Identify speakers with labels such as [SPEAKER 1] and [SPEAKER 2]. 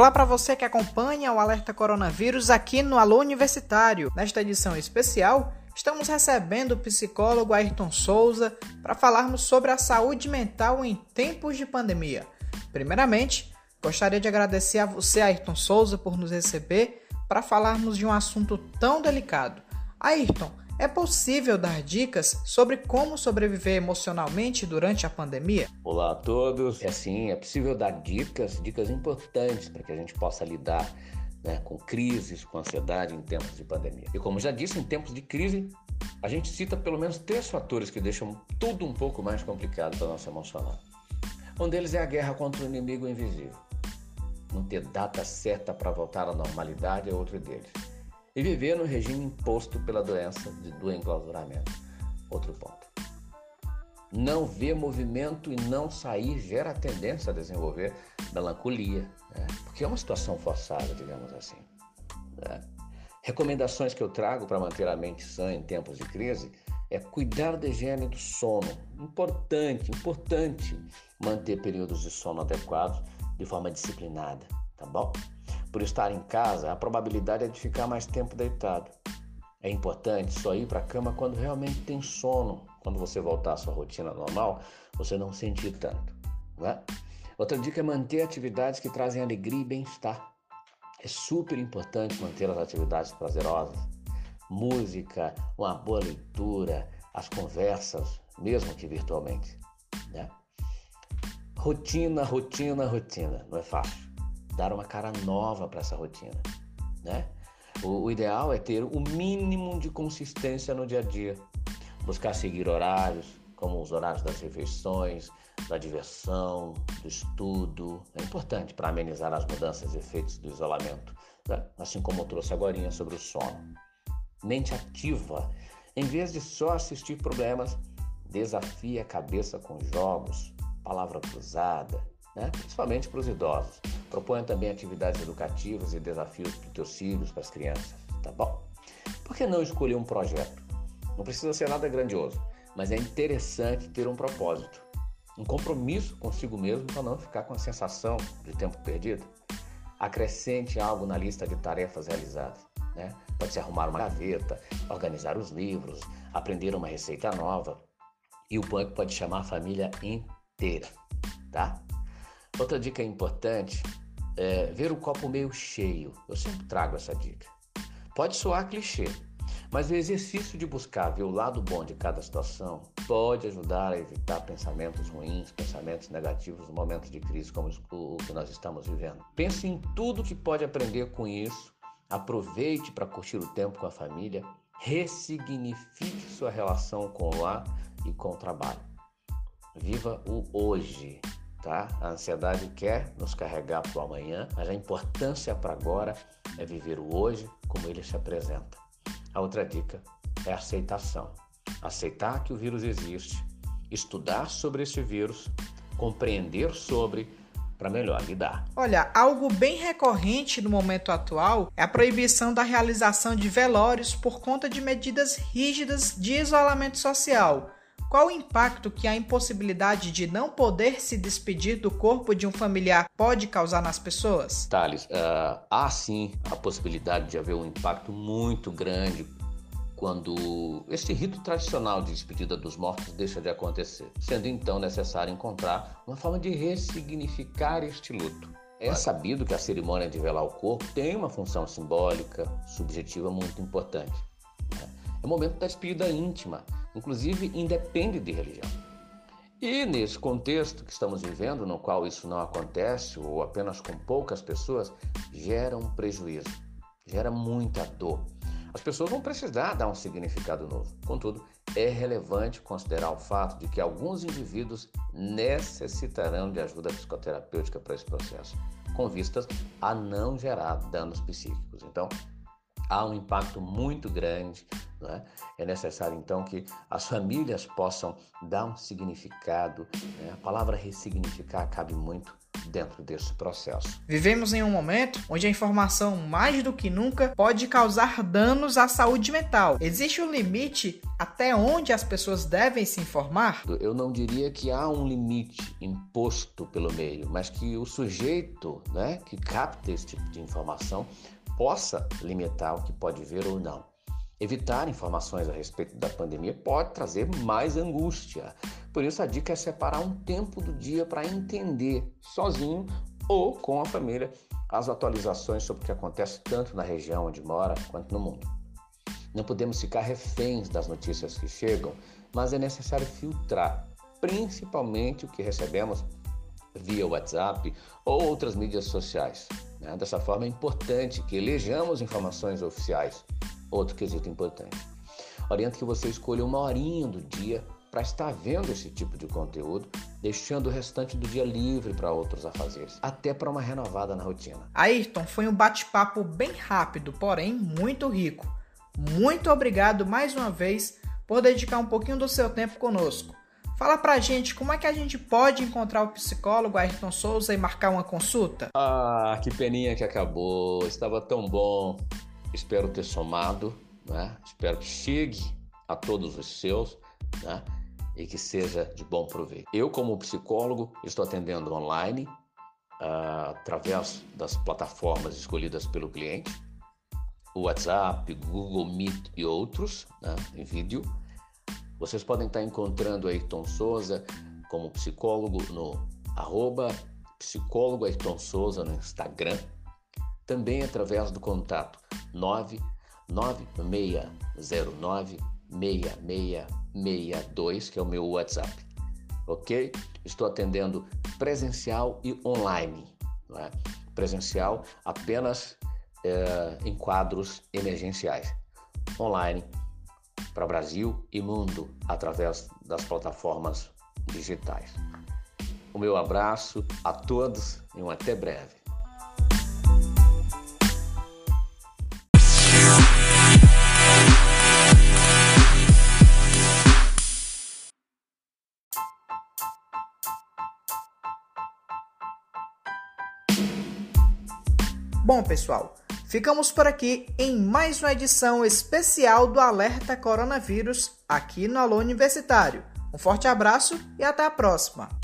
[SPEAKER 1] Olá para você que acompanha o Alerta Coronavírus aqui no Alô Universitário. Nesta edição especial, estamos recebendo o psicólogo Ayrton Souza para falarmos sobre a saúde mental em tempos de pandemia. Primeiramente, gostaria de agradecer a você, Ayrton Souza, por nos receber para falarmos de um assunto tão delicado. Ayrton, é possível dar dicas sobre como sobreviver emocionalmente durante a pandemia?
[SPEAKER 2] Olá a todos. É sim, é possível dar dicas, dicas importantes para que a gente possa lidar né, com crises, com ansiedade em tempos de pandemia. E como já disse, em tempos de crise, a gente cita pelo menos três fatores que deixam tudo um pouco mais complicado para nosso emocional. Um deles é a guerra contra o inimigo invisível. Não ter data certa para voltar à normalidade é outro deles e viver no regime imposto pela doença de, do enclausuramento. Outro ponto. Não ver movimento e não sair gera tendência a desenvolver melancolia, né? porque é uma situação forçada, digamos assim. Né? Recomendações que eu trago para manter a mente sã em tempos de crise é cuidar da higiene do sono. Importante, importante manter períodos de sono adequados de forma disciplinada, tá bom? Por estar em casa, a probabilidade é de ficar mais tempo deitado. É importante só ir para a cama quando realmente tem sono. Quando você voltar à sua rotina normal, você não sentir tanto. Né? Outra dica é manter atividades que trazem alegria e bem-estar. É super importante manter as atividades prazerosas. Música, uma boa leitura, as conversas, mesmo que virtualmente. Né? Rotina, rotina, rotina. Não é fácil dar uma cara nova para essa rotina, né? O, o, ideal é ter o mínimo de consistência no dia a dia, buscar seguir horários, como os horários das refeições, da diversão, do estudo. É importante para amenizar as mudanças e efeitos do isolamento, né? assim como eu trouxe agora sobre o sono. Mente ativa, em vez de só assistir problemas, desafie a cabeça com jogos, palavra cruzada, né? principalmente para os idosos. Proponha também atividades educativas e desafios para os teus filhos, para as crianças, tá bom? Por que não escolher um projeto? Não precisa ser nada grandioso, mas é interessante ter um propósito, um compromisso consigo mesmo para não ficar com a sensação de tempo perdido. Acrescente algo na lista de tarefas realizadas. Né? Pode ser arrumar uma gaveta, organizar os livros, aprender uma receita nova. E o banco pode chamar a família inteira, tá? Outra dica importante é ver o copo meio cheio. Eu sempre trago essa dica. Pode soar clichê, mas o exercício de buscar ver o lado bom de cada situação pode ajudar a evitar pensamentos ruins, pensamentos negativos no momento de crise como o que nós estamos vivendo. Pense em tudo que pode aprender com isso, aproveite para curtir o tempo com a família, ressignifique sua relação com o lar e com o trabalho. Viva o hoje tá? A ansiedade quer nos carregar para o amanhã, mas a importância para agora é viver o hoje como ele se apresenta. A outra dica é a aceitação. Aceitar que o vírus existe, estudar sobre esse vírus, compreender sobre para melhor lidar.
[SPEAKER 1] Olha, algo bem recorrente no momento atual é a proibição da realização de velórios por conta de medidas rígidas de isolamento social qual o impacto que a impossibilidade de não poder se despedir do corpo de um familiar pode causar nas pessoas?
[SPEAKER 2] Thales, uh, há sim a possibilidade de haver um impacto muito grande quando este rito tradicional de despedida dos mortos deixa de acontecer, sendo então necessário encontrar uma forma de ressignificar este luto. É sabido que a cerimônia de velar o corpo tem uma função simbólica, subjetiva muito importante. Né? É o momento da despedida íntima, inclusive independe de religião. E nesse contexto que estamos vivendo, no qual isso não acontece, ou apenas com poucas pessoas, gera um prejuízo, gera muita dor. As pessoas vão precisar dar um significado novo. Contudo, é relevante considerar o fato de que alguns indivíduos necessitarão de ajuda psicoterapêutica para esse processo, com vistas a não gerar danos psíquicos. Então, há um impacto muito grande. Né? É necessário então que as famílias possam dar um significado. Né? A palavra ressignificar cabe muito dentro desse processo.
[SPEAKER 1] Vivemos em um momento onde a informação, mais do que nunca, pode causar danos à saúde mental. Existe um limite até onde as pessoas devem se informar?
[SPEAKER 2] Eu não diria que há um limite imposto pelo meio, mas que o sujeito né, que capta esse tipo de informação possa limitar o que pode ver ou não. Evitar informações a respeito da pandemia pode trazer mais angústia. Por isso, a dica é separar um tempo do dia para entender sozinho ou com a família as atualizações sobre o que acontece tanto na região onde mora quanto no mundo. Não podemos ficar reféns das notícias que chegam, mas é necessário filtrar, principalmente o que recebemos via WhatsApp ou outras mídias sociais. Né? Dessa forma, é importante que elejamos informações oficiais Outro quesito importante. Oriento que você escolha uma horinha do dia para estar vendo esse tipo de conteúdo, deixando o restante do dia livre para outros afazeres, até para uma renovada na rotina.
[SPEAKER 1] Ayrton, foi um bate-papo bem rápido, porém muito rico. Muito obrigado mais uma vez por dedicar um pouquinho do seu tempo conosco. Fala pra gente como é que a gente pode encontrar o psicólogo Ayrton Souza e marcar uma consulta?
[SPEAKER 2] Ah, que peninha que acabou. Estava tão bom. Espero ter somado, né? espero que chegue a todos os seus né? e que seja de bom proveito. Eu, como psicólogo, estou atendendo online uh, através das plataformas escolhidas pelo cliente, o WhatsApp, Google Meet e outros, né? em vídeo. Vocês podem estar encontrando Ayrton Souza como psicólogo no arroba psicólogo Ayrton Souza no Instagram, também através do contato 996096662, que é o meu WhatsApp. Ok? Estou atendendo presencial e online. É? Presencial apenas é, em quadros emergenciais. Online para Brasil e mundo através das plataformas digitais. O meu abraço a todos e um até breve.
[SPEAKER 1] Bom, pessoal, ficamos por aqui em mais uma edição especial do Alerta Coronavírus aqui no Alô Universitário. Um forte abraço e até a próxima!